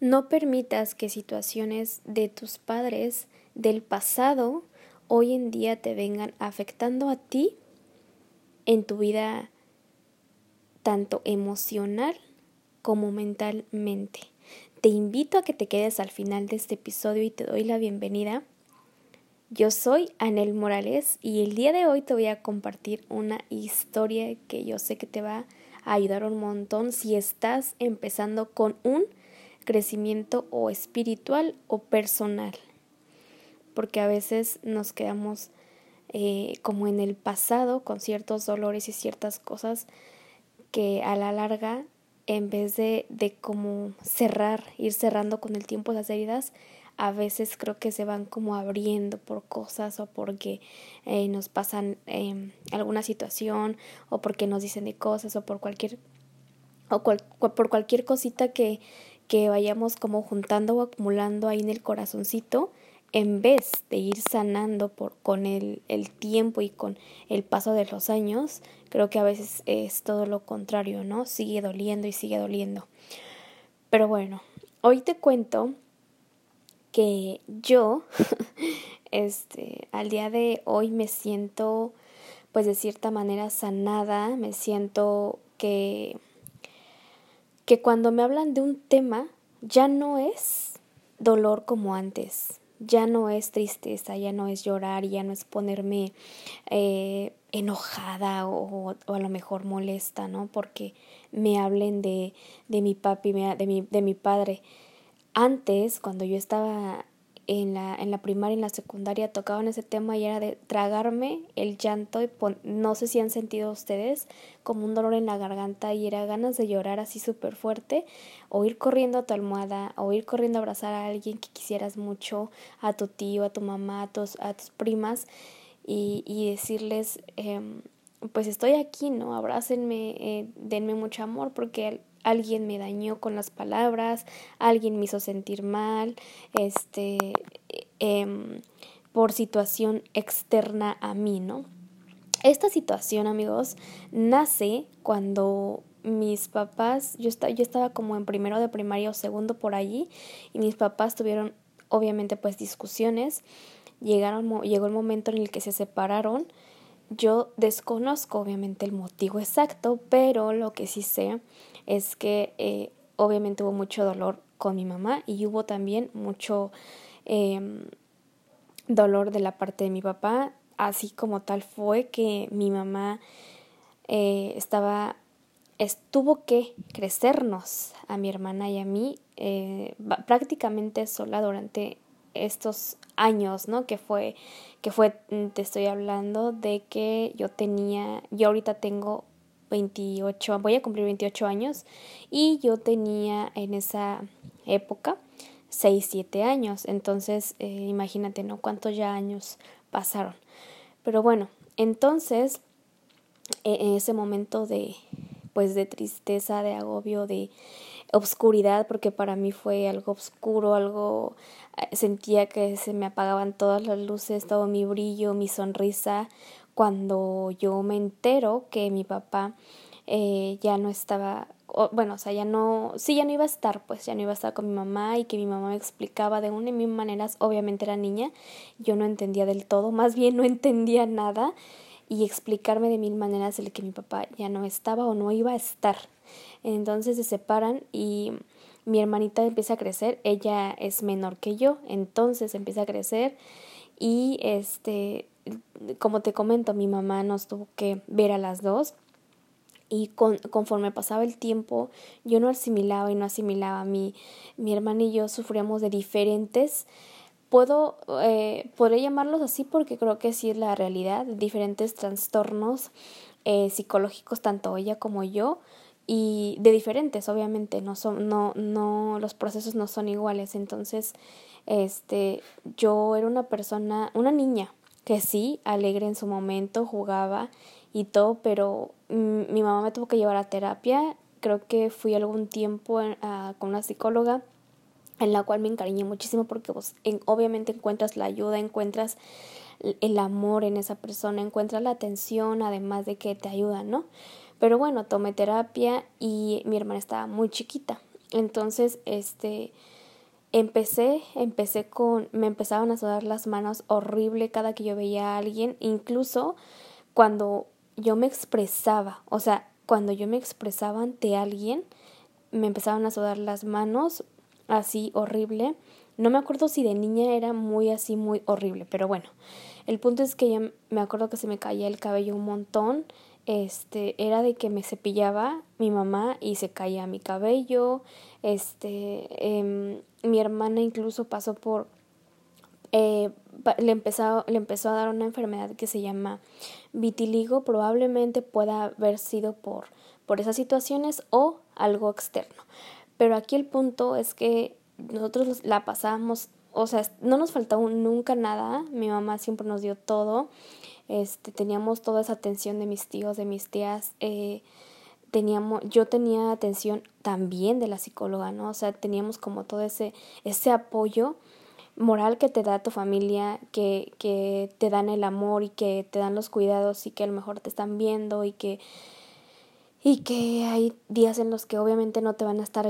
No permitas que situaciones de tus padres del pasado hoy en día te vengan afectando a ti en tu vida tanto emocional como mentalmente. Te invito a que te quedes al final de este episodio y te doy la bienvenida. Yo soy Anel Morales y el día de hoy te voy a compartir una historia que yo sé que te va a ayudar un montón si estás empezando con un crecimiento o espiritual o personal. Porque a veces nos quedamos eh, como en el pasado con ciertos dolores y ciertas cosas que a la larga en vez de, de como cerrar, ir cerrando con el tiempo las heridas, a veces creo que se van como abriendo por cosas o porque eh, nos pasan eh, alguna situación o porque nos dicen de cosas o por cualquier o por cualquier cosita que, que vayamos como juntando o acumulando ahí en el corazoncito en vez de ir sanando por, con el, el, tiempo y con el paso de los años, creo que a veces es todo lo contrario, ¿no? Sigue doliendo y sigue doliendo. Pero bueno, hoy te cuento que yo, este, al día de hoy me siento, pues de cierta manera sanada, me siento que, que cuando me hablan de un tema, ya no es dolor como antes, ya no es tristeza, ya no es llorar, ya no es ponerme eh, enojada o, o, a lo mejor molesta, ¿no? Porque me hablen de, de mi papi, de mi, de mi padre. Antes, cuando yo estaba en la, en la primaria en la secundaria tocaban ese tema y era de tragarme el llanto y no sé si han sentido ustedes como un dolor en la garganta y era ganas de llorar así súper fuerte o ir corriendo a tu almohada o ir corriendo a abrazar a alguien que quisieras mucho, a tu tío, a tu mamá, a tus, a tus primas y, y decirles eh, pues estoy aquí, ¿no? Abrácenme, eh, denme mucho amor porque alguien me dañó con las palabras, alguien me hizo sentir mal, este, em, por situación externa a mí, ¿no? Esta situación, amigos, nace cuando mis papás, yo, yo estaba como en primero de primaria o segundo por allí, y mis papás tuvieron obviamente pues discusiones, llegaron, llegó el momento en el que se separaron, yo desconozco obviamente el motivo exacto, pero lo que sí sé es que eh, obviamente hubo mucho dolor con mi mamá y hubo también mucho eh, dolor de la parte de mi papá, así como tal fue que mi mamá eh, estaba estuvo que crecernos a mi hermana y a mí eh, prácticamente sola durante estos años, ¿no? Que fue, que fue, te estoy hablando de que yo tenía, yo ahorita tengo 28, voy a cumplir 28 años y yo tenía en esa época 6, 7 años. Entonces, eh, imagínate, ¿no? Cuántos ya años pasaron. Pero bueno, entonces, e, en ese momento de, pues, de tristeza, de agobio, de obscuridad, porque para mí fue algo oscuro, algo, eh, sentía que se me apagaban todas las luces, todo mi brillo, mi sonrisa, cuando yo me entero que mi papá eh, ya no estaba, bueno, o sea, ya no, sí, ya no iba a estar, pues ya no iba a estar con mi mamá y que mi mamá me explicaba de una y mil maneras, obviamente era niña, yo no entendía del todo, más bien no entendía nada y explicarme de mil maneras el que mi papá ya no estaba o no iba a estar. Entonces se separan y mi hermanita empieza a crecer, ella es menor que yo, entonces empieza a crecer y este como te comento, mi mamá nos tuvo que ver a las dos y con, conforme pasaba el tiempo yo no asimilaba y no asimilaba. Mi, mi hermana y yo sufríamos de diferentes, puedo, eh, podré llamarlos así porque creo que sí es la realidad, diferentes trastornos eh, psicológicos, tanto ella como yo, y de diferentes, obviamente, no son, no, no, los procesos no son iguales. Entonces, este, yo era una persona, una niña, que sí, alegre en su momento, jugaba y todo, pero mi mamá me tuvo que llevar a terapia. Creo que fui algún tiempo con una psicóloga en la cual me encariñé muchísimo porque vos obviamente encuentras la ayuda, encuentras el amor en esa persona, encuentras la atención, además de que te ayuda, ¿no? Pero bueno, tomé terapia y mi hermana estaba muy chiquita. Entonces, este, empecé, empecé con, me empezaban a sudar las manos horrible cada que yo veía a alguien, incluso cuando yo me expresaba, o sea, cuando yo me expresaba ante alguien, me empezaban a sudar las manos, así horrible. No me acuerdo si de niña era muy así, muy horrible, pero bueno, el punto es que ya me acuerdo que se me caía el cabello un montón, este, era de que me cepillaba mi mamá y se caía mi cabello, este, eh, mi hermana incluso pasó por, eh, le, empezó, le empezó a dar una enfermedad que se llama vitiligo, probablemente pueda haber sido por, por esas situaciones o algo externo. Pero aquí el punto es que nosotros la pasábamos, o sea, no nos faltaba nunca nada, mi mamá siempre nos dio todo, este, teníamos toda esa atención de mis tíos, de mis tías, eh, teníamos, yo tenía atención también de la psicóloga, ¿no? O sea, teníamos como todo ese, ese apoyo moral que te da tu familia, que, que te dan el amor y que te dan los cuidados y que a lo mejor te están viendo y que, y que hay días en los que obviamente no te van a estar,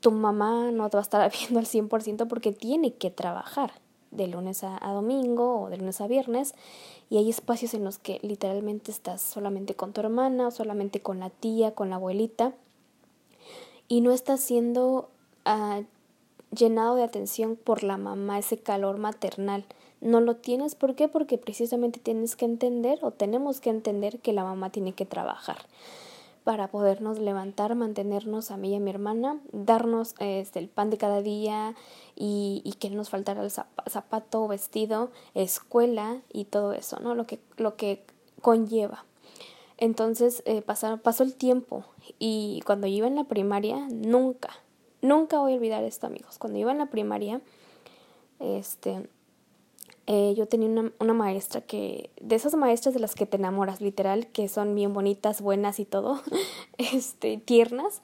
tu mamá no te va a estar viendo al 100% porque tiene que trabajar de lunes a, a domingo o de lunes a viernes y hay espacios en los que literalmente estás solamente con tu hermana o solamente con la tía, con la abuelita y no estás siendo uh, llenado de atención por la mamá, ese calor maternal. No lo tienes, ¿por qué? Porque precisamente tienes que entender o tenemos que entender que la mamá tiene que trabajar para podernos levantar, mantenernos a mí y a mi hermana, darnos este, el pan de cada día y, que no nos faltara el zapato, vestido, escuela y todo eso, ¿no? Lo que, lo que conlleva. Entonces eh, pasó, pasó el tiempo y cuando yo iba en la primaria, nunca, nunca voy a olvidar esto, amigos. Cuando iba en la primaria, este, eh, yo tenía una, una, maestra que, de esas maestras de las que te enamoras, literal, que son bien bonitas, buenas y todo, este, tiernas.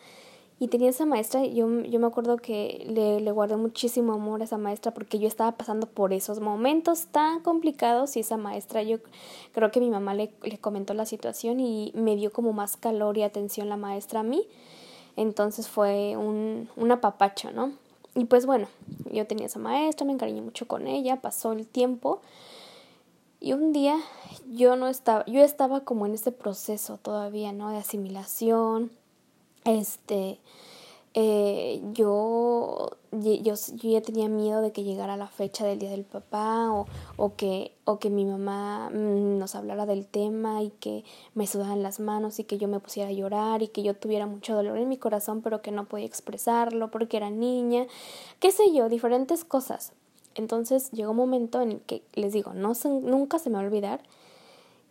Y tenía esa maestra, yo, yo me acuerdo que le, le guardé muchísimo amor a esa maestra porque yo estaba pasando por esos momentos tan complicados y esa maestra, yo creo que mi mamá le, le comentó la situación y me dio como más calor y atención la maestra a mí. Entonces fue un, un apapacho, ¿no? Y pues bueno, yo tenía esa maestra, me encariñé mucho con ella, pasó el tiempo y un día yo no estaba, yo estaba como en este proceso todavía, ¿no? De asimilación, este, eh, yo, yo, yo, ya tenía miedo de que llegara la fecha del día del papá o, o, que, o que mi mamá mm, nos hablara del tema y que me sudaran las manos y que yo me pusiera a llorar y que yo tuviera mucho dolor en mi corazón pero que no podía expresarlo porque era niña, qué sé yo, diferentes cosas. Entonces llegó un momento en el que les digo, no nunca se me va a olvidar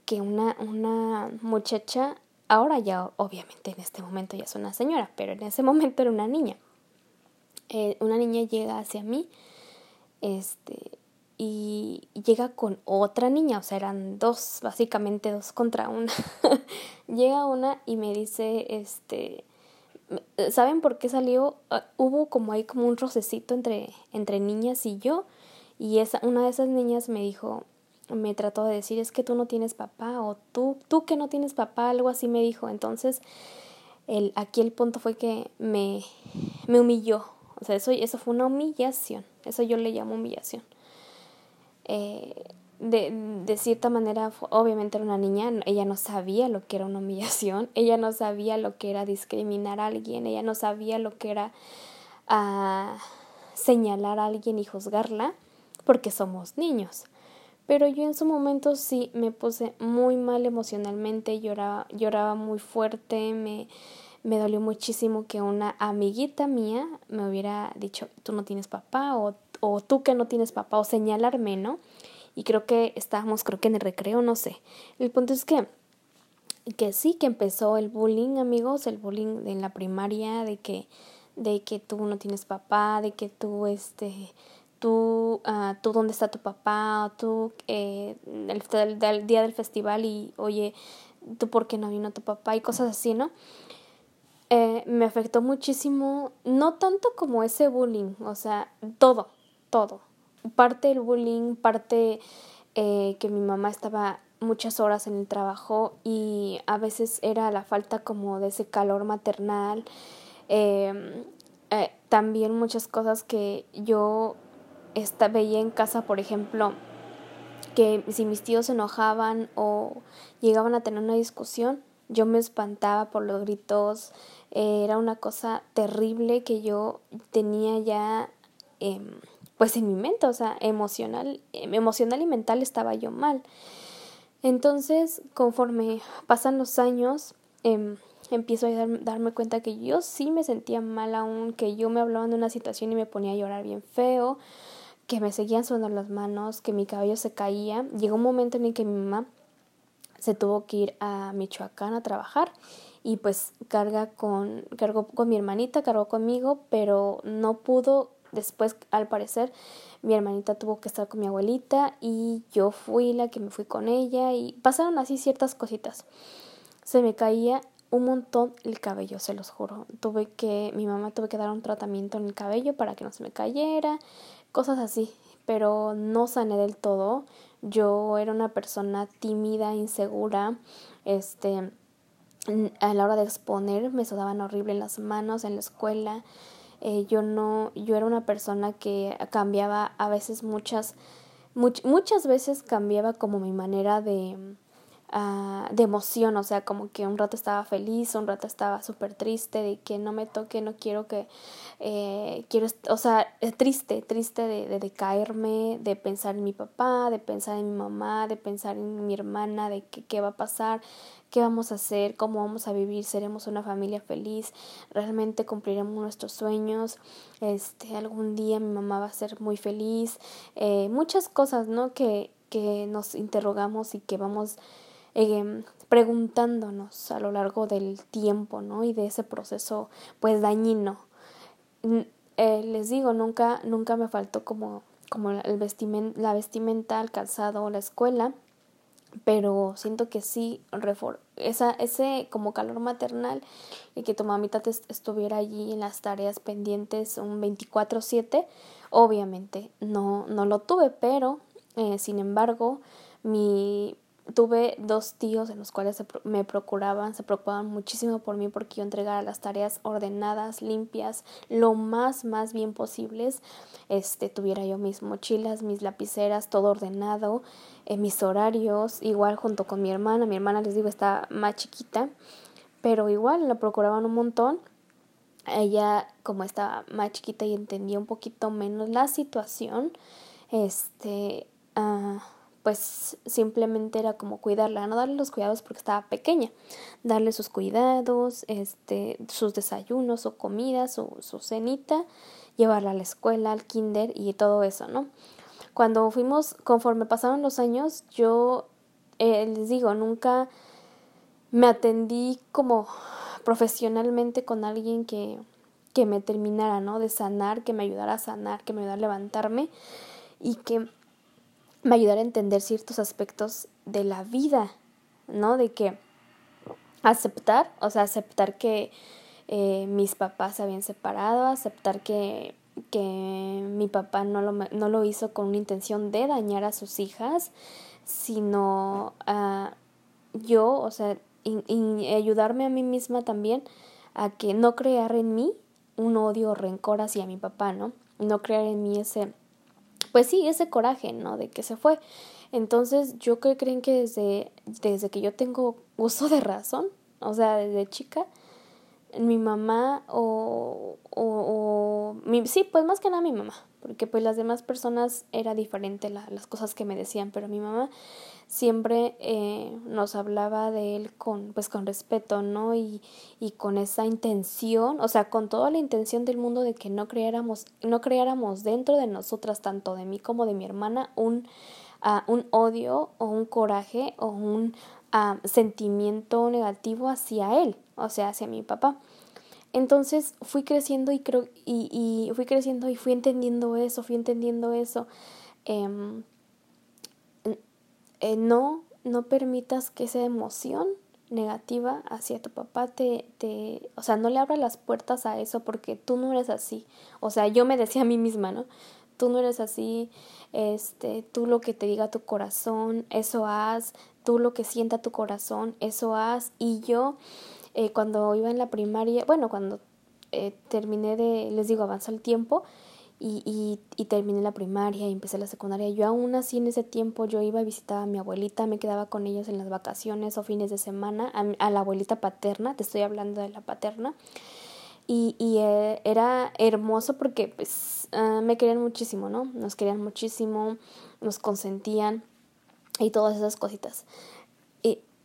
que una, una muchacha Ahora ya, obviamente, en este momento ya es una señora, pero en ese momento era una niña. Eh, una niña llega hacia mí, este, y llega con otra niña, o sea, eran dos, básicamente dos contra una. llega una y me dice, este, ¿saben por qué salió? Ah, hubo como ahí como un rocecito entre, entre niñas y yo, y esa, una de esas niñas me dijo, me trató de decir es que tú no tienes papá o tú, tú que no tienes papá, algo así me dijo. Entonces, el, aquí el punto fue que me, me humilló. O sea, eso, eso fue una humillación. Eso yo le llamo humillación. Eh, de, de cierta manera, obviamente era una niña, ella no sabía lo que era una humillación, ella no sabía lo que era discriminar a alguien, ella no sabía lo que era uh, señalar a alguien y juzgarla, porque somos niños. Pero yo en su momento sí me puse muy mal emocionalmente, lloraba, lloraba muy fuerte, me, me dolió muchísimo que una amiguita mía me hubiera dicho, tú no tienes papá o, o tú que no tienes papá o señalarme, ¿no? Y creo que estábamos, creo que en el recreo, no sé. El punto es que, que sí, que empezó el bullying, amigos, el bullying en la primaria, de que, de que tú no tienes papá, de que tú, este, tú, uh, tú dónde está tu papá, tú eh, el, día del festival y oye, tú por qué no vino tu papá y cosas así, ¿no? Eh, me afectó muchísimo, no tanto como ese bullying, o sea, todo, todo. Parte del bullying, parte eh, que mi mamá estaba muchas horas en el trabajo y a veces era la falta como de ese calor maternal. Eh, también muchas cosas que yo esta, veía en casa, por ejemplo, que si mis tíos se enojaban o llegaban a tener una discusión, yo me espantaba por los gritos, era una cosa terrible que yo tenía ya em, pues en mi mente, o sea, emocional, em, emocional y mental estaba yo mal. Entonces, conforme pasan los años, em, empiezo a darme cuenta que yo sí me sentía mal aún, que yo me hablaba de una situación y me ponía a llorar bien feo, que me seguían sonando las manos, que mi cabello se caía. Llegó un momento en el que mi mamá se tuvo que ir a Michoacán a trabajar y pues carga con, cargó con mi hermanita, cargó conmigo, pero no pudo. Después, al parecer, mi hermanita tuvo que estar con mi abuelita y yo fui la que me fui con ella y pasaron así ciertas cositas. Se me caía un montón el cabello, se los juro. Tuve que, mi mamá tuve que dar un tratamiento en el cabello para que no se me cayera, cosas así, pero no sané del todo. Yo era una persona tímida, insegura, este, a la hora de exponer me sudaban horrible las manos en la escuela. Eh, yo no, yo era una persona que cambiaba a veces muchas, muchas veces cambiaba como mi manera de, Ah, de emoción, o sea, como que un rato estaba feliz, un rato estaba súper triste, de que no me toque, no quiero que, eh, quiero, o sea, triste, triste de, de, caerme, de pensar en mi papá, de pensar en mi mamá, de pensar en mi hermana, de que, qué va a pasar, qué vamos a hacer, cómo vamos a vivir, seremos una familia feliz, realmente cumpliremos nuestros sueños, este, algún día mi mamá va a ser muy feliz, eh, muchas cosas, ¿no? Que, que nos interrogamos y que vamos eh, preguntándonos a lo largo del tiempo, ¿no? Y de ese proceso, pues, dañino. Eh, les digo, nunca, nunca me faltó como, como el la vestimenta, el calzado, la escuela, pero siento que sí, esa, ese como calor maternal y que tu mamita estuviera allí en las tareas pendientes un 24/7, obviamente no, no lo tuve, pero eh, sin embargo, mi, tuve dos tíos en los cuales me procuraban, se preocupaban muchísimo por mí porque yo entregara las tareas ordenadas, limpias, lo más, más bien posibles. Este, tuviera yo mis mochilas, mis lapiceras, todo ordenado, eh, mis horarios, igual junto con mi hermana. Mi hermana, les digo, está más chiquita, pero igual la procuraban un montón. Ella, como estaba más chiquita y entendía un poquito menos la situación, este, uh, pues simplemente era como cuidarla, no darle los cuidados porque estaba pequeña, darle sus cuidados, este, sus desayunos o comidas o su cenita, llevarla a la escuela, al kinder y todo eso, ¿no? Cuando fuimos, conforme pasaron los años, yo eh, les digo, nunca me atendí como profesionalmente con alguien que, que me terminara, ¿no? De sanar, que me ayudara a sanar, que me ayudara a levantarme y que me ayudar a entender ciertos aspectos de la vida, ¿no? De que aceptar, o sea, aceptar que eh, mis papás se habían separado, aceptar que, que mi papá no lo, no lo hizo con una intención de dañar a sus hijas, sino uh, yo, o sea, y ayudarme a mí misma también a que no crear en mí un odio o rencor hacia mi papá, ¿no? No crear en mí ese pues sí, ese coraje, ¿no? De que se fue. Entonces, yo creo, creen que desde, desde que yo tengo uso de razón, o sea, desde chica, mi mamá o, o, mi, sí, pues más que nada mi mamá, porque pues las demás personas era diferente las cosas que me decían, pero mi mamá siempre eh, nos hablaba de él con, pues con respeto, ¿no? Y, y con esa intención, o sea, con toda la intención del mundo de que no creáramos, no creáramos dentro de nosotras, tanto de mí como de mi hermana, un, uh, un odio o un coraje o un uh, sentimiento negativo hacia él, o sea, hacia mi papá. Entonces fui creciendo y creo, y, y fui creciendo y fui entendiendo eso, fui entendiendo eso. Eh, eh, no, no permitas que esa emoción negativa hacia tu papá te, te, o sea, no le abras las puertas a eso porque tú no eres así. O sea, yo me decía a mí misma, ¿no? Tú no eres así, este, tú lo que te diga tu corazón, eso haz, tú lo que sienta tu corazón, eso haz. Y yo, eh, cuando iba en la primaria, bueno, cuando eh, terminé de, les digo, avanzó el tiempo y, y, terminé la primaria y empecé la secundaria. Yo aún así en ese tiempo yo iba a visitar a mi abuelita, me quedaba con ellos en las vacaciones o fines de semana, a, la abuelita paterna, te estoy hablando de la paterna. Y, y eh, era hermoso porque pues ah, me querían muchísimo, ¿no? Nos querían muchísimo, nos consentían y todas esas cositas.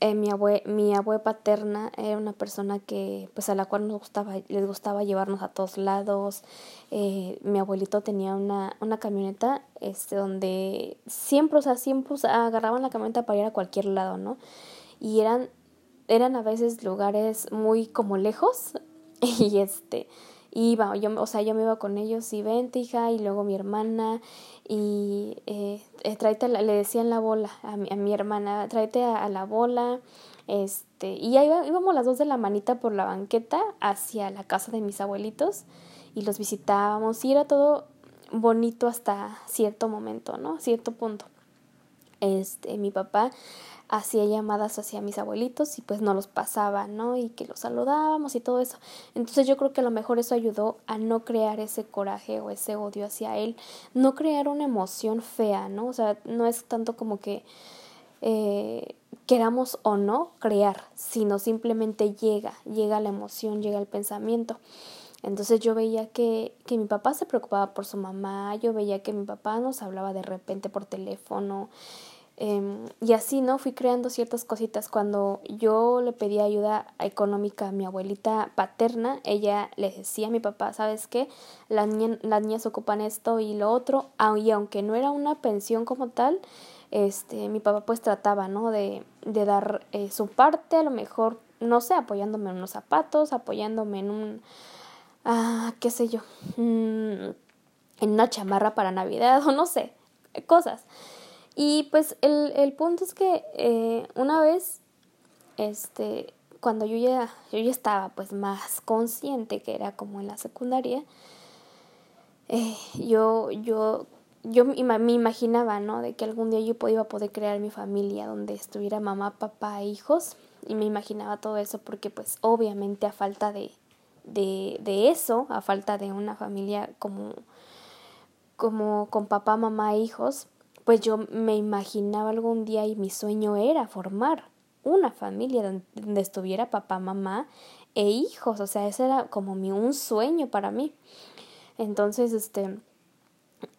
Eh, mi abue, mi abue paterna era una persona que, pues a la cual nos gustaba, les gustaba llevarnos a todos lados. Eh, mi abuelito tenía una, una camioneta, este, donde siempre, o sea, siempre agarraban la camioneta para ir a cualquier lado, ¿no? Y eran, eran a veces lugares muy como lejos, y este, iba, yo, o sea, yo me iba con ellos y vente hija, y luego mi hermana, y eh, eh tráete, le decían la bola a mi, a mi hermana, tráete a, la bola, este, y ahí íbamos las dos de la manita por la banqueta hacia la casa de mis abuelitos, y los visitábamos, y era todo bonito hasta cierto momento, ¿no? Cierto punto. Este, mi papá hacía llamadas hacia mis abuelitos y pues no los pasaba, ¿no? Y que los saludábamos y todo eso. Entonces yo creo que a lo mejor eso ayudó a no crear ese coraje o ese odio hacia él, no crear una emoción fea, ¿no? O sea, no es tanto como que eh, queramos o no crear, sino simplemente llega, llega la emoción, llega el pensamiento. Entonces yo veía que, que mi papá se preocupaba por su mamá, yo veía que mi papá nos hablaba de repente por teléfono, Em, y así, ¿no? Fui creando ciertas cositas. Cuando yo le pedí ayuda económica a mi abuelita paterna, ella le decía a mi papá, ¿sabes qué? Las, las niñas ocupan esto y lo otro. Y aunque no era una pensión como tal, este, mi papá pues trataba, ¿no? De, de dar eh, su parte, a lo mejor, no sé, apoyándome en unos zapatos, apoyándome en un, ah, qué sé yo, mm, en una chamarra para Navidad o no sé, cosas. Y pues el, el punto es que eh, una vez, este, cuando yo ya, yo ya estaba pues más consciente que era como en la secundaria, eh, yo, yo, yo me imaginaba, ¿no? De que algún día yo iba a poder crear mi familia donde estuviera mamá, papá e hijos. Y me imaginaba todo eso porque pues obviamente a falta de, de, de eso, a falta de una familia como, como con papá, mamá e hijos, pues yo me imaginaba algún día y mi sueño era formar una familia donde, estuviera papá, mamá e hijos, o sea, ese era como mi, un sueño para mí. Entonces, este,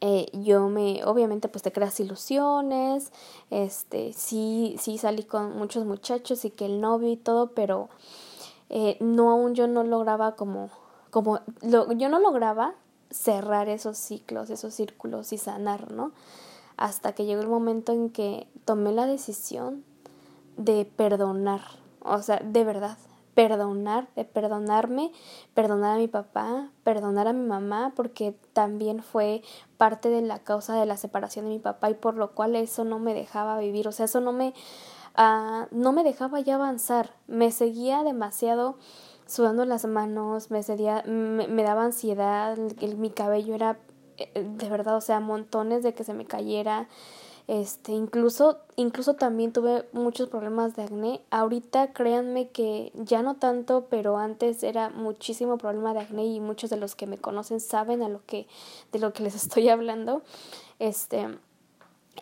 eh, yo me, obviamente, pues te creas ilusiones, este, sí, sí salí con muchos muchachos y que el novio y todo, pero eh, no aún yo no lograba como, como, lo, yo no lograba cerrar esos ciclos, esos círculos y sanar, ¿no? Hasta que llegó el momento en que tomé la decisión de perdonar, o sea, de verdad, perdonar, de perdonarme, perdonar a mi papá, perdonar a mi mamá, porque también fue parte de la causa de la separación de mi papá y por lo cual eso no me dejaba vivir, o sea, eso no me, uh, no me dejaba ya avanzar, me seguía demasiado sudando las manos, me, seguía, me, me daba ansiedad, mi cabello era de verdad, o sea, montones de que se me cayera. Este, incluso, incluso también tuve muchos problemas de acné. Ahorita créanme que ya no tanto, pero antes era muchísimo problema de acné y muchos de los que me conocen saben a lo que, de lo que les estoy hablando. Este,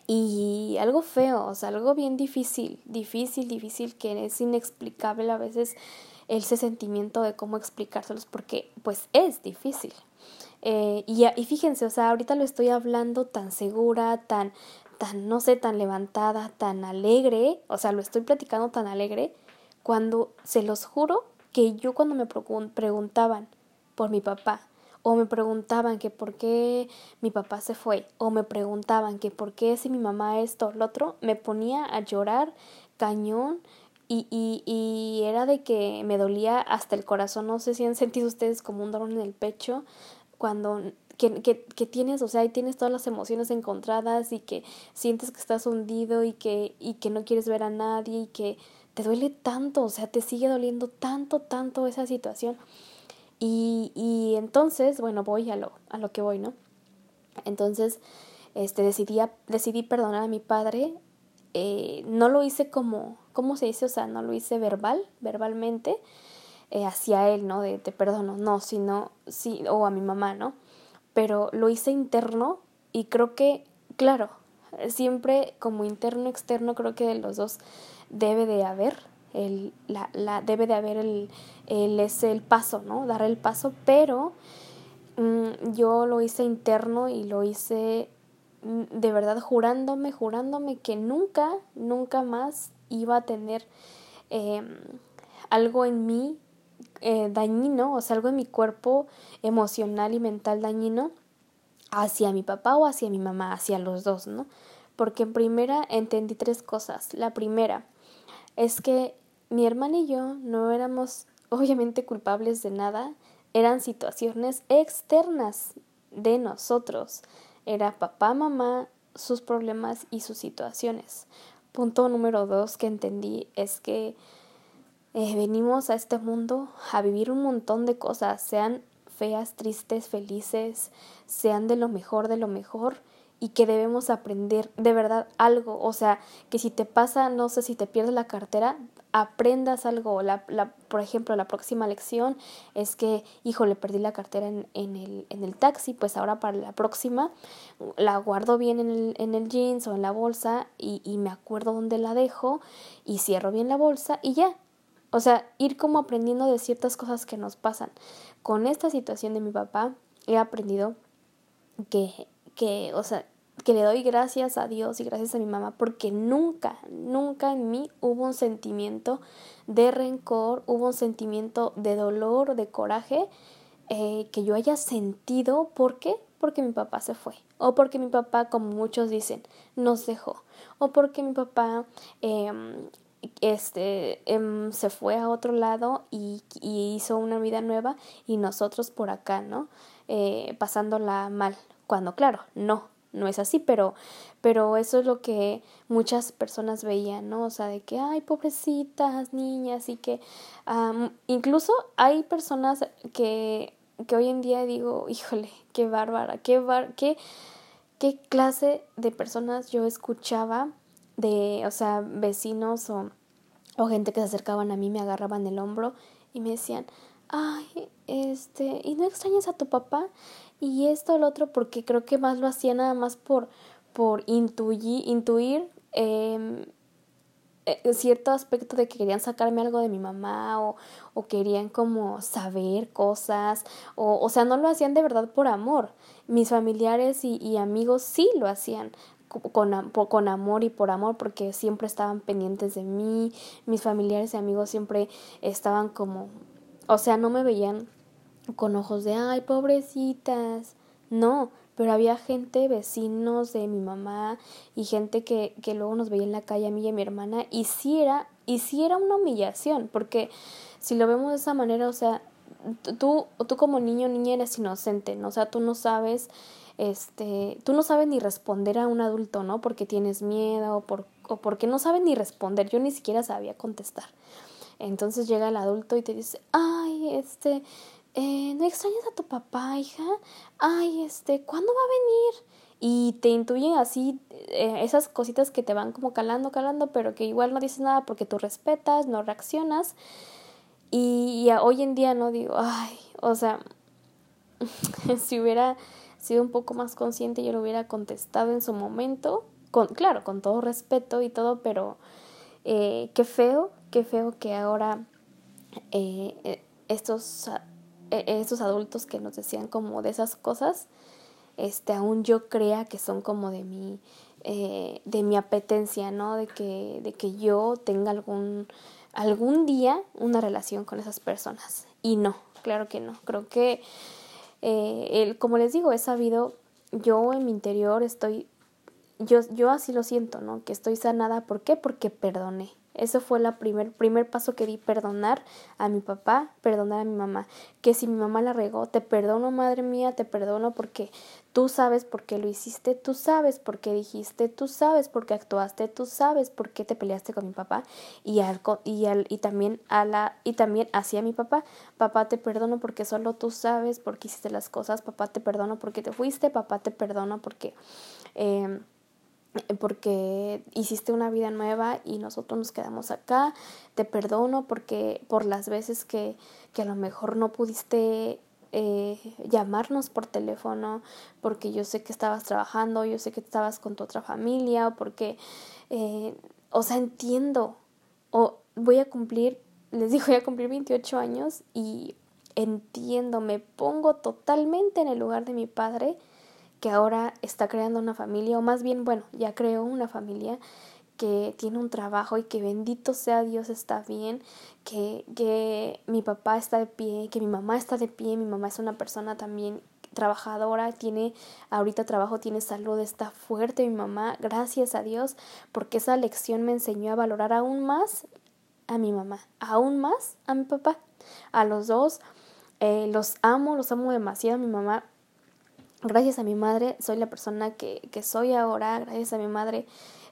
y algo feo, o sea, algo bien difícil, difícil, difícil, que es inexplicable a veces ese sentimiento de cómo explicárselos porque pues es difícil. Eh, y, y fíjense, o sea, ahorita lo estoy hablando tan segura, tan, tan, no sé, tan levantada, tan alegre, o sea, lo estoy platicando tan alegre, cuando se los juro que yo cuando me preguntaban por mi papá, o me preguntaban que por qué mi papá se fue, o me preguntaban que por qué si mi mamá esto, lo otro, me ponía a llorar cañón y, y, y era de que me dolía hasta el corazón, no sé si han sentido ustedes como un dolor en el pecho, cuando que, que, tienes, o sea, y tienes todas las emociones encontradas y que sientes que estás hundido y que, y que no quieres ver a nadie y que te duele tanto, o sea, te sigue doliendo tanto, tanto esa situación. Y, y entonces, bueno, voy a lo, a lo que voy, ¿no? Entonces, este, decidí, decidí perdonar a mi padre. Eh, no lo hice como, ¿cómo se dice? O sea, no lo hice verbal, verbalmente, eh, hacia él, ¿no? De te perdono, no, sino, sí, o a mi mamá, ¿no? Pero lo hice interno y creo que, claro, siempre como interno, externo, creo que de los dos debe de haber, el, la, la, debe de haber el, el, ese, el paso, ¿no? Dar el paso, pero mm, yo lo hice interno y lo hice mm, de verdad jurándome, jurándome que nunca, nunca más iba a tener eh, algo en mí eh, dañino, o sea, algo en mi cuerpo emocional y mental dañino hacia mi papá o hacia mi mamá, hacia los dos, ¿no? Porque en primera entendí tres cosas. La primera es que mi hermana y yo no éramos obviamente culpables de nada, eran situaciones externas de nosotros. Era papá, mamá, sus problemas y sus situaciones. Punto número dos que entendí es que eh, venimos a este mundo a vivir un montón de cosas, sean feas, tristes, felices, sean de lo mejor, de lo mejor, y que debemos aprender de verdad algo. O sea, que si te pasa, no sé, si te pierdes la cartera, aprendas algo. La, la, por ejemplo, la próxima lección es que, hijo, le perdí la cartera en, en, el, en el taxi, pues ahora para la próxima la guardo bien en el, en el jeans o en la bolsa y, y me acuerdo dónde la dejo y cierro bien la bolsa y ya. O sea, ir como aprendiendo de ciertas cosas que nos pasan. Con esta situación de mi papá, he aprendido que, que, o sea, que le doy gracias a Dios y gracias a mi mamá porque nunca, nunca en mí hubo un sentimiento de rencor, hubo un sentimiento de dolor, de coraje eh, que yo haya sentido. ¿Por qué? Porque mi papá se fue. O porque mi papá, como muchos dicen, nos dejó. O porque mi papá eh, este em, se fue a otro lado y, y, hizo una vida nueva y nosotros por acá, ¿no? Eh, pasándola mal. Cuando, claro, no, no es así, pero, pero eso es lo que muchas personas veían, ¿no? O sea, de que, ay, pobrecitas niñas y que incluso hay personas que, que hoy en día digo, híjole, qué bárbara, qué, bar qué, qué clase de personas yo escuchaba de, o sea, vecinos o, o gente que se acercaban a mí, me agarraban el hombro y me decían, ay, este, ¿y no extrañas a tu papá? Y esto, el otro, porque creo que más lo hacía nada más por, por intuir, intuir em, eh, cierto aspecto de que querían sacarme algo de mi mamá o, o querían como saber cosas, o, o sea, no lo hacían de verdad por amor. Mis familiares y, y amigos sí lo hacían, con, con amor y por amor porque siempre estaban pendientes de mí, mis familiares y amigos siempre estaban como, o sea, no me veían con ojos de, ay, pobrecitas, no, pero había gente, vecinos de mi mamá y gente que, que luego nos veía en la calle a mí y a mi hermana y sí era, y era una humillación, porque si lo vemos de esa manera, o sea, tú, tú como niño o niña eres inocente, ¿no? O sea, tú no sabes este, tú no sabes ni responder a un adulto, ¿no? Porque tienes miedo o, por, o porque no sabes ni responder. Yo ni siquiera sabía contestar. Entonces llega el adulto y te dice, ay, este, eh, ¿no extrañas a tu papá, hija? Ay, este, ¿cuándo va a venir? Y te intuyen así eh, esas cositas que te van como calando, calando, pero que igual no dices nada porque tú respetas, no reaccionas. Y, y hoy en día no digo, ay, o sea, si hubiera sido un poco más consciente, yo lo hubiera contestado en su momento, con, claro, con todo respeto y todo, pero eh, qué feo, qué feo que ahora eh, eh, estos, adultos que nos decían como de esas cosas, este, aún yo crea que son como de mi, de mi apetencia, ¿no? De que, de que yo tenga algún, algún día una relación con esas personas. Y no, claro que no. Creo que eh, el, como les digo, he sabido, yo en mi interior estoy, yo, yo así lo siento, ¿no? Que estoy sanada. ¿Por qué? Porque perdoné. Ese fue el primer, primer paso que di, perdonar a mi papá, perdonar a mi mamá. Que si mi mamá la regó, te perdono, madre mía, te perdono porque tú sabes por qué lo hiciste, tú sabes por qué dijiste, tú sabes por qué actuaste, tú sabes por qué te peleaste con mi papá y, al, y, al, y también a la y también hacia mi papá. Papá, te perdono porque solo tú sabes por qué hiciste las cosas, papá, te perdono porque te fuiste, papá, te perdono porque... Eh, porque hiciste una vida nueva y nosotros nos quedamos acá. Te perdono porque por las veces que, que a lo mejor no pudiste eh, llamarnos por teléfono, porque yo sé que estabas trabajando, yo sé que estabas con tu otra familia, porque, eh, o sea, entiendo, o voy a cumplir, les digo, voy a cumplir 28 años y entiendo, me pongo totalmente en el lugar de mi padre que ahora está creando una familia, o más bien, bueno, ya creó una familia que tiene un trabajo y que bendito sea Dios está bien, que, que mi papá está de pie, que mi mamá está de pie, mi mamá es una persona también trabajadora, tiene ahorita trabajo, tiene salud, está fuerte mi mamá, gracias a Dios, porque esa lección me enseñó a valorar aún más a mi mamá, aún más a mi papá, a los dos, eh, los amo, los amo demasiado, mi mamá gracias a mi madre soy la persona que, que soy ahora, gracias a mi madre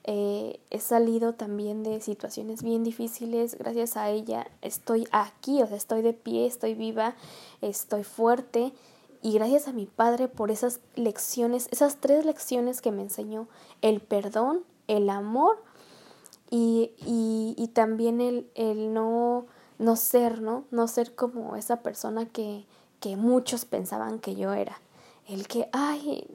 eh, he salido también de situaciones bien difíciles, gracias a ella estoy aquí, o sea, estoy de pie, estoy viva, estoy fuerte y gracias a mi padre por esas lecciones, esas tres lecciones que me enseñó, el perdón, el amor y, y, y también el, el no, no ser, ¿no? No ser como esa persona que, que muchos pensaban que yo era el que, ay,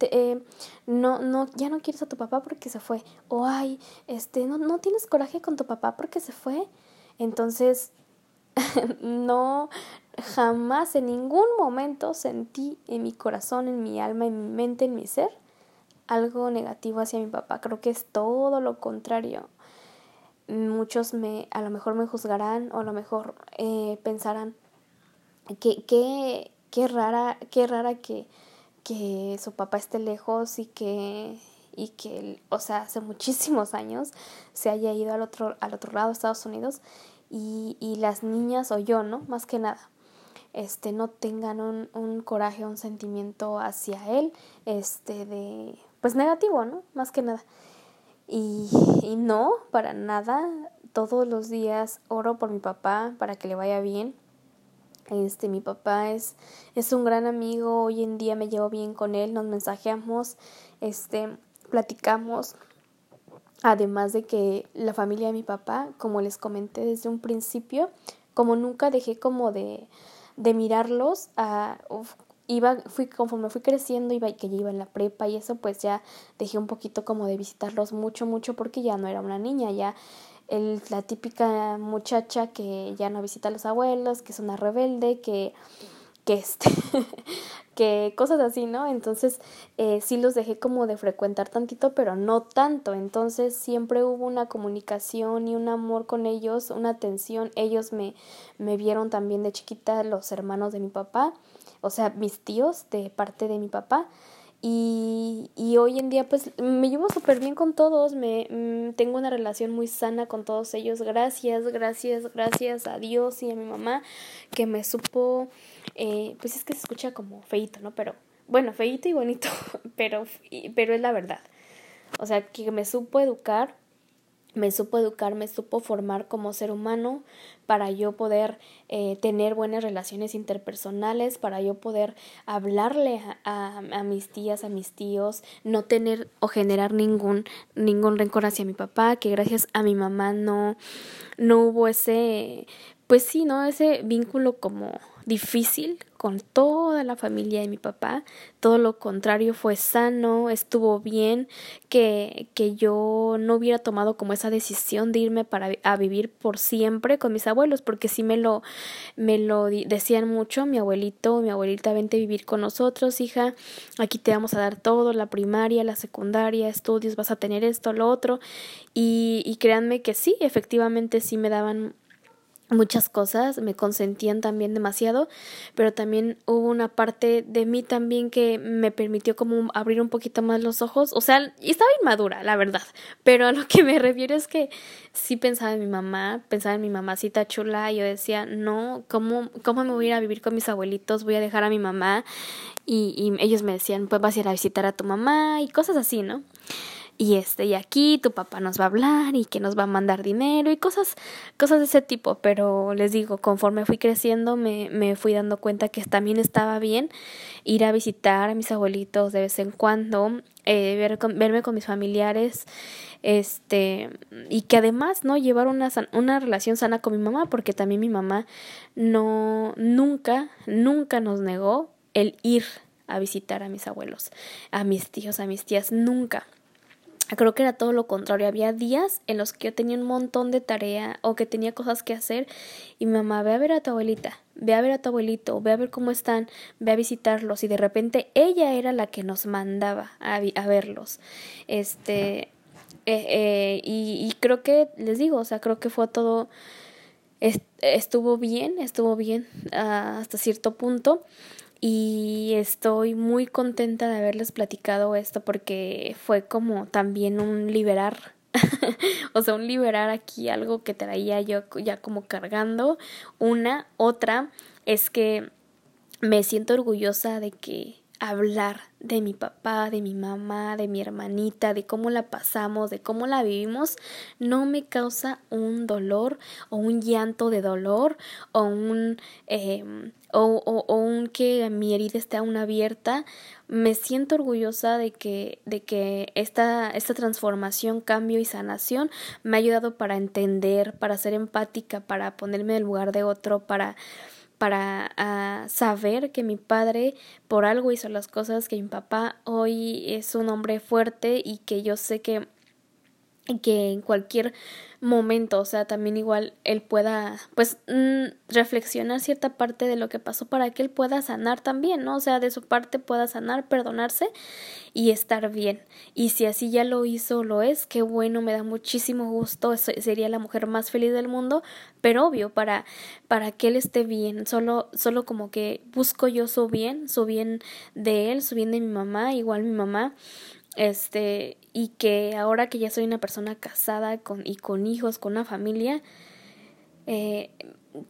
eh, no, no, ya no quieres a tu papá porque se fue, o ay, este, no, no tienes coraje con tu papá porque se fue. Entonces, no, jamás en ningún momento sentí en mi corazón, en mi alma, en mi mente, en mi ser, algo negativo hacia mi papá. Creo que es todo lo contrario. Muchos me, a lo mejor me juzgarán o a lo mejor eh, pensarán que, que qué rara, qué rara que, que su papá esté lejos y que y que, o sea, hace muchísimos años se haya ido al otro, al otro lado Estados Unidos y, y las niñas o yo, ¿no? Más que nada, este, no tengan un, un coraje, un sentimiento hacia él, este, de, pues negativo, ¿no? Más que nada. Y, y no, para nada, todos los días oro por mi papá para que le vaya bien, este, mi papá es, es un gran amigo, hoy en día me llevo bien con él, nos mensajeamos, este, platicamos. Además de que la familia de mi papá, como les comenté desde un principio, como nunca dejé como de, de mirarlos, a, iba, fui, conforme fui creciendo, iba que ya iba en la prepa y eso, pues ya dejé un poquito como de visitarlos mucho, mucho, porque ya no era una niña, ya el, la típica muchacha que ya no visita a los abuelos, que es una rebelde, que, que este, que cosas así, ¿no? Entonces eh, sí los dejé como de frecuentar tantito, pero no tanto. Entonces siempre hubo una comunicación y un amor con ellos, una atención. Ellos me, me vieron también de chiquita, los hermanos de mi papá, o sea, mis tíos de parte de mi papá. Y, y hoy en día pues me llevo súper bien con todos, me mm, tengo una relación muy sana con todos ellos. Gracias, gracias, gracias a Dios y a mi mamá que me supo, eh, pues es que se escucha como feito, ¿no? Pero bueno, feito y bonito, pero, pero es la verdad. O sea, que me supo educar me supo educar, me supo formar como ser humano para yo poder eh, tener buenas relaciones interpersonales, para yo poder hablarle a, a, mis tías, a mis tíos, no tener o generar ningún, ningún rencor hacia mi papá, que gracias a mi mamá no, no hubo ese, pues sí, ¿no? Ese vínculo como difícil con toda la familia de mi papá, todo lo contrario fue sano, estuvo bien, que, que yo no hubiera tomado como esa decisión de irme para a vivir por siempre con mis abuelos, porque sí me lo, me lo decían mucho, mi abuelito, mi abuelita, vente a vivir con nosotros, hija, aquí te vamos a dar todo, la primaria, la secundaria, estudios, vas a tener esto, lo otro, y, y créanme que sí, efectivamente sí me daban muchas cosas, me consentían también demasiado, pero también hubo una parte de mí también que me permitió como abrir un poquito más los ojos, o sea, estaba inmadura, la verdad, pero a lo que me refiero es que sí pensaba en mi mamá, pensaba en mi mamacita chula, y yo decía, no, ¿cómo, cómo me voy a ir a vivir con mis abuelitos? Voy a dejar a mi mamá, y, y ellos me decían, pues vas a ir a visitar a tu mamá, y cosas así, ¿no? Y este y aquí tu papá nos va a hablar y que nos va a mandar dinero y cosas cosas de ese tipo pero les digo conforme fui creciendo me, me fui dando cuenta que también estaba bien ir a visitar a mis abuelitos de vez en cuando eh, ver, verme con mis familiares este y que además no llevar una una relación sana con mi mamá porque también mi mamá no nunca nunca nos negó el ir a visitar a mis abuelos, a mis tíos, a mis tías, nunca. Creo que era todo lo contrario. Había días en los que yo tenía un montón de tarea o que tenía cosas que hacer y mi mamá, ve a ver a tu abuelita, ve a ver a tu abuelito, ve a ver cómo están, ve a visitarlos y de repente ella era la que nos mandaba a, a verlos. Este, eh, eh, y, y, creo que, les digo, o sea, creo que fue todo, estuvo bien, estuvo bien uh, hasta cierto punto y estoy muy contenta de haberles platicado esto porque fue como también un liberar o sea, un liberar aquí algo que traía yo ya como cargando. Una, otra es que me siento orgullosa de que hablar de mi papá, de mi mamá, de mi hermanita, de cómo la pasamos, de cómo la vivimos, no me causa un dolor o un llanto de dolor o un, eh, o, un que mi herida esté aún abierta. Me siento orgullosa de que, de que esta, esta transformación, cambio y sanación me ha ayudado para entender, para ser empática, para ponerme en el lugar de otro, para para uh, saber que mi padre por algo hizo las cosas, que mi papá hoy es un hombre fuerte y que yo sé que que en cualquier momento, o sea, también igual él pueda, pues, mm, reflexionar cierta parte de lo que pasó para que él pueda sanar también, ¿no? O sea, de su parte pueda sanar, perdonarse y estar bien. Y si así ya lo hizo, lo es, qué bueno, me da muchísimo gusto, sería la mujer más feliz del mundo, pero obvio, para, para que él esté bien, solo, solo como que busco yo su bien, su bien de él, su bien de mi mamá, igual mi mamá, este, y que ahora que ya soy una persona casada con, y con hijos, con una familia, eh,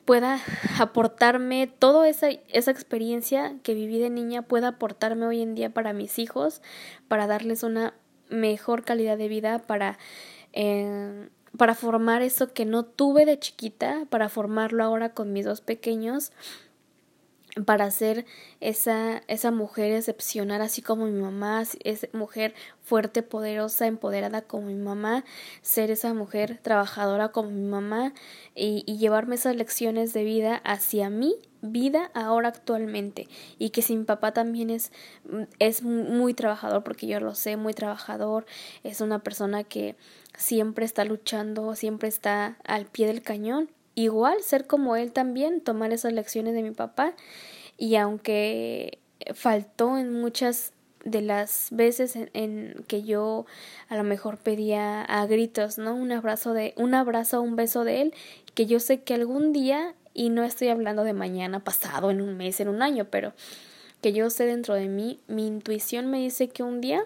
pueda aportarme toda esa, esa experiencia que viví de niña, pueda aportarme hoy en día para mis hijos, para darles una mejor calidad de vida, para, eh, para formar eso que no tuve de chiquita, para formarlo ahora con mis dos pequeños para ser esa, esa mujer excepcional, así como mi mamá, es mujer fuerte, poderosa, empoderada como mi mamá, ser esa mujer trabajadora como mi mamá y, y llevarme esas lecciones de vida hacia mi vida ahora actualmente. Y que si mi papá también es, es muy trabajador porque yo lo sé, muy trabajador, es una persona que siempre está luchando, siempre está al pie del cañón igual ser como él también, tomar esas lecciones de mi papá y aunque faltó en muchas de las veces en, que yo a lo mejor pedía a gritos, ¿no? Un abrazo de un abrazo, un beso de él, que yo sé que algún día y no estoy hablando de mañana, pasado, en un mes, en un año, pero que yo sé dentro de mí, mi intuición me dice que un día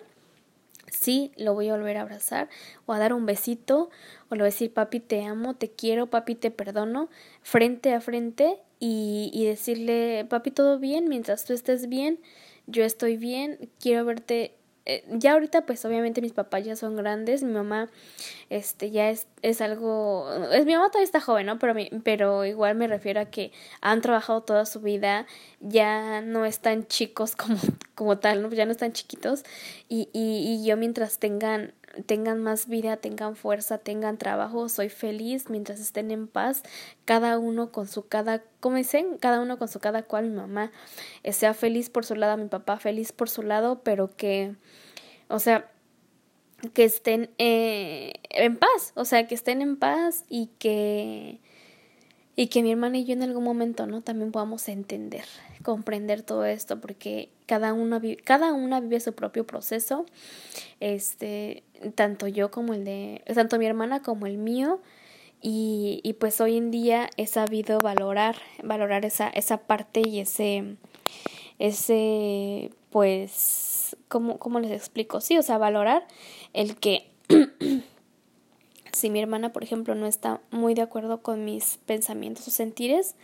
sí lo voy a volver a abrazar o a dar un besito o le voy a decir papi te amo, te quiero, papi te perdono, frente a frente y, y decirle papi todo bien, mientras tú estés bien, yo estoy bien, quiero verte eh, ya ahorita pues obviamente mis papás ya son grandes, mi mamá este ya es, es algo, es, mi mamá todavía está joven, ¿no? Pero, pero igual me refiero a que han trabajado toda su vida, ya no están chicos como, como tal, ¿no? Ya no están chiquitos y, y, y yo mientras tengan tengan más vida, tengan fuerza, tengan trabajo, soy feliz mientras estén en paz, cada uno con su cada, como dicen, cada uno con su cada cual, mi mamá eh, sea feliz por su lado, mi papá feliz por su lado, pero que, o sea, que estén eh, en paz, o sea, que estén en paz y que y que mi hermana y yo en algún momento, ¿no? También podamos entender, comprender todo esto, porque cada una, cada una vive su propio proceso, este, tanto yo como el de, tanto mi hermana como el mío, y, y pues hoy en día he sabido valorar, valorar esa, esa parte y ese, ese, pues, ¿cómo, ¿cómo les explico? Sí, o sea, valorar el que si mi hermana, por ejemplo, no está muy de acuerdo con mis pensamientos o sentires,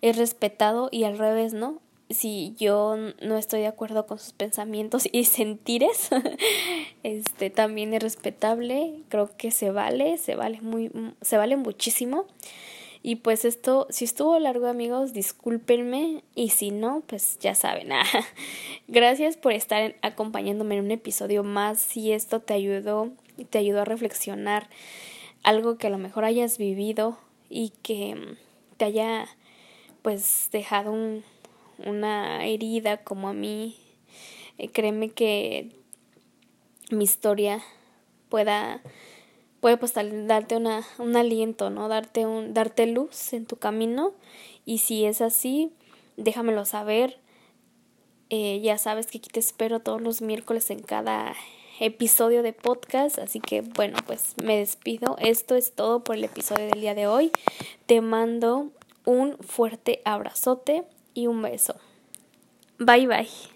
es respetado y al revés, ¿no? Si yo no estoy de acuerdo con sus pensamientos y sentires, este también es respetable, creo que se vale, se vale muy se vale muchísimo. Y pues esto, si estuvo largo amigos, discúlpenme y si no, pues ya saben. Gracias por estar acompañándome en un episodio más. Si esto te ayudó, te ayudó a reflexionar algo que a lo mejor hayas vivido y que te haya pues dejado un, una herida como a mí, eh, créeme que mi historia pueda puede pues darte una, un aliento, ¿no? Darte un, darte luz en tu camino. Y si es así, déjamelo saber. Eh, ya sabes que aquí te espero todos los miércoles en cada episodio de podcast. Así que bueno, pues me despido. Esto es todo por el episodio del día de hoy. Te mando un fuerte abrazote y un beso. Bye bye.